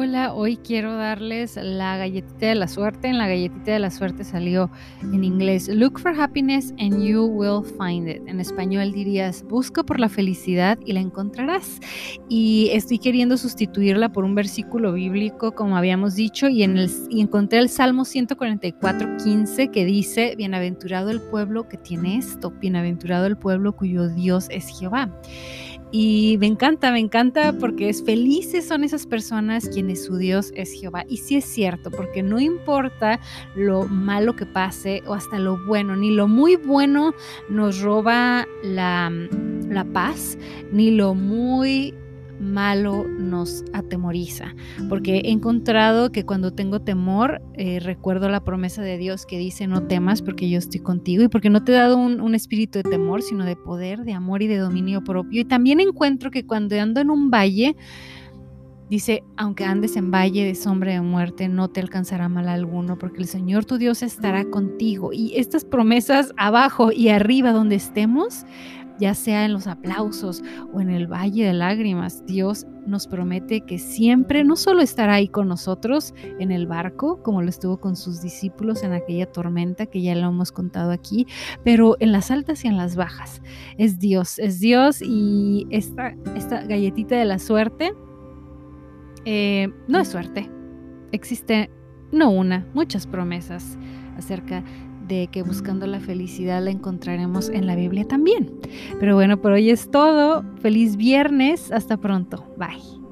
Hola, hoy quiero darles la galletita de la suerte. En la galletita de la suerte salió en inglés, Look for happiness and you will find it. En español dirías, busca por la felicidad y la encontrarás. Y estoy queriendo sustituirla por un versículo bíblico, como habíamos dicho, y, en el, y encontré el Salmo 144, 15, que dice, Bienaventurado el pueblo que tiene esto, bienaventurado el pueblo cuyo Dios es Jehová. Y me encanta, me encanta porque es felices son esas personas quienes su Dios es Jehová. Y sí es cierto, porque no importa lo malo que pase o hasta lo bueno, ni lo muy bueno nos roba la, la paz, ni lo muy malo nos atemoriza, porque he encontrado que cuando tengo temor, eh, recuerdo la promesa de Dios que dice, no temas porque yo estoy contigo y porque no te he dado un, un, espíritu de temor, sino de poder, de amor y de dominio propio. Y también encuentro que cuando ando en un valle, Dice, aunque andes en valle de sombra de muerte, no te alcanzará mal alguno, porque el Señor tu Dios estará contigo. Y estas promesas abajo y arriba donde estemos, ya sea en los aplausos o en el valle de lágrimas, Dios nos promete que siempre no solo estará ahí con nosotros en el barco, como lo estuvo con sus discípulos en aquella tormenta que ya lo hemos contado aquí, pero en las altas y en las bajas. Es Dios, es Dios y esta, esta galletita de la suerte eh, no es suerte. Existe no una, muchas promesas acerca de que buscando la felicidad la encontraremos en la Biblia también. Pero bueno, por hoy es todo. Feliz viernes. Hasta pronto. Bye.